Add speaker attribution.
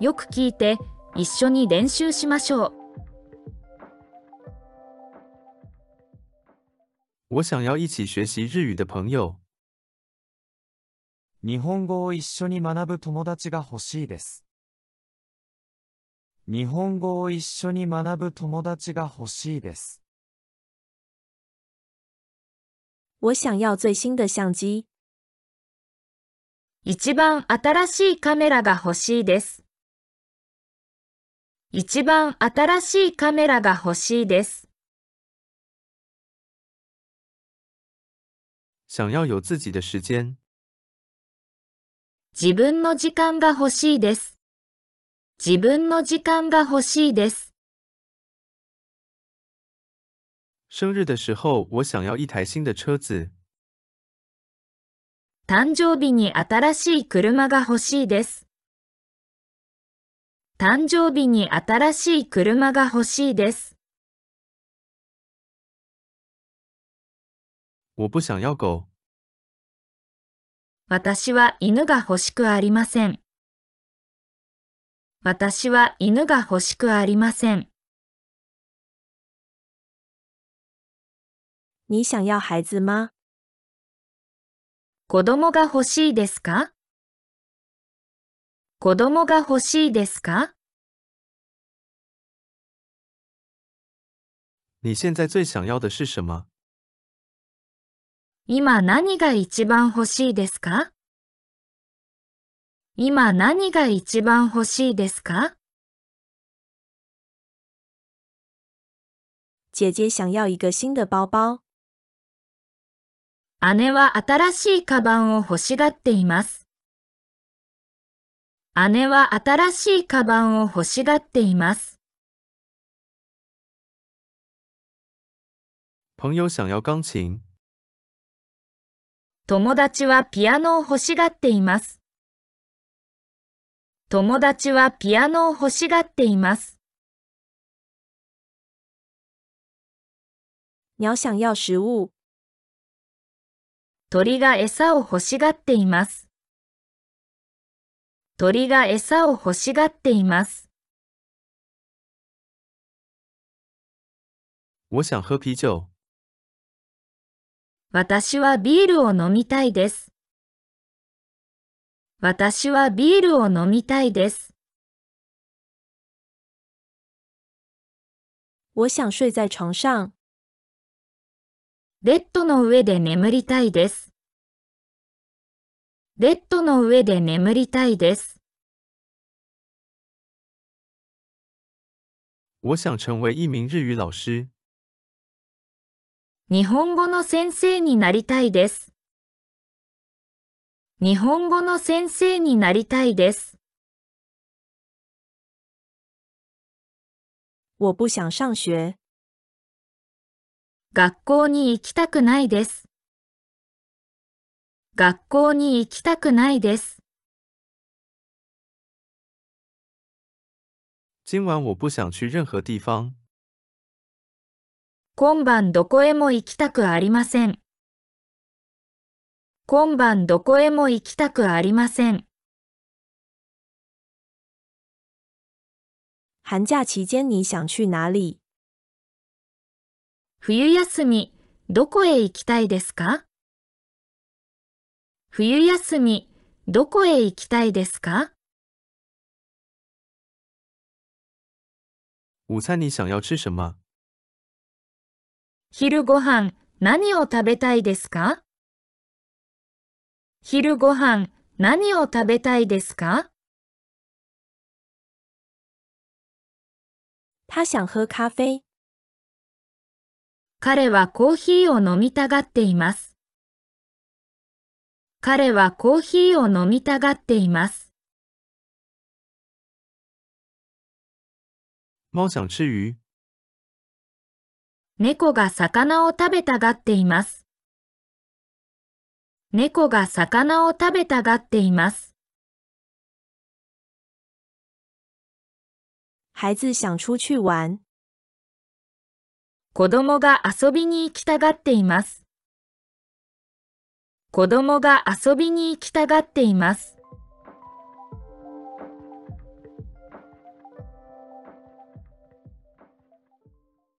Speaker 1: よく聞いて一緒に練習しましょう。
Speaker 2: 我想要一起学习日语的朋友。
Speaker 3: 日本語を一緒に学ぶ友達が欲しいです。日本語を一緒に学ぶ友達が欲しいです。
Speaker 4: 我想要最新的相机。
Speaker 1: 一番新しいカメラが欲しいです。一番新しいカメラが欲しいです。
Speaker 2: 想要有自己的时间。
Speaker 1: 自分の時間が欲しいです。自分の時間が欲しいです。
Speaker 2: 生日的时候，我想要一台新的车子。
Speaker 1: 誕生日に新しい車が欲しいです。誕生日に新しい車が欲しいです。
Speaker 2: 我不想要狗。
Speaker 1: 私は犬が欲しくありません。私は犬が欲しくありません。
Speaker 4: 你想要孩子吗？
Speaker 1: 子供が欲しいですか？子供が欲しいですか？
Speaker 2: 你现在最想要的是什么？
Speaker 1: 今何が一番欲しいですか？今何が一番欲しいですか？
Speaker 4: 姐姐想要一个新的包包。
Speaker 1: 姉は新しいカバンを欲しがっています。姉は新しいカバンを欲しがっています。
Speaker 2: 朋友想要钢琴？
Speaker 1: 友達はピアノを欲しがっています。友達はピアノを欲しがっています。
Speaker 4: 鸟想要食物？
Speaker 1: 鳥が餌を欲しがっています。鳥が餌を欲しがっています。
Speaker 2: 我想喝啤酒。
Speaker 1: 私はビールを飲みたいです。私はビールを飲みたいです。
Speaker 4: 我想睡在床上。
Speaker 1: ベッドの上で眠りたいです。ベッドの上で眠りたいです。
Speaker 2: 我想成为一名日语老师。
Speaker 1: 日本語の先生になりたいです。日本語の先生になりたいです。
Speaker 4: 我不想上学。
Speaker 1: 学校に行きたくないです。学校に行きたくないです。
Speaker 2: 今晚我不想去任何地方。
Speaker 1: 今晩どこへも行きたくありません。今晩どこへも行きたくありません。
Speaker 4: 寒假期间你想去哪里？
Speaker 1: 冬休み、どこへ行きたいですか？冬休み、どこへ行きたいですか？
Speaker 2: 午餐你想要吃什么？
Speaker 1: 昼ご飯、何を食べたいですか？昼ご飯、何を食べたいですか？
Speaker 4: 他想喝咖啡。
Speaker 1: 彼はコーヒーを飲みたがっています。彼はコーヒーを飲みたがっています。
Speaker 2: 猫想吃鱼。
Speaker 1: 猫が魚を食べたがっています。猫が魚を食べたがっています。
Speaker 4: 孩子想出去玩。
Speaker 1: 子供が遊びに行きたがっています。子供が遊びに行きたがっています。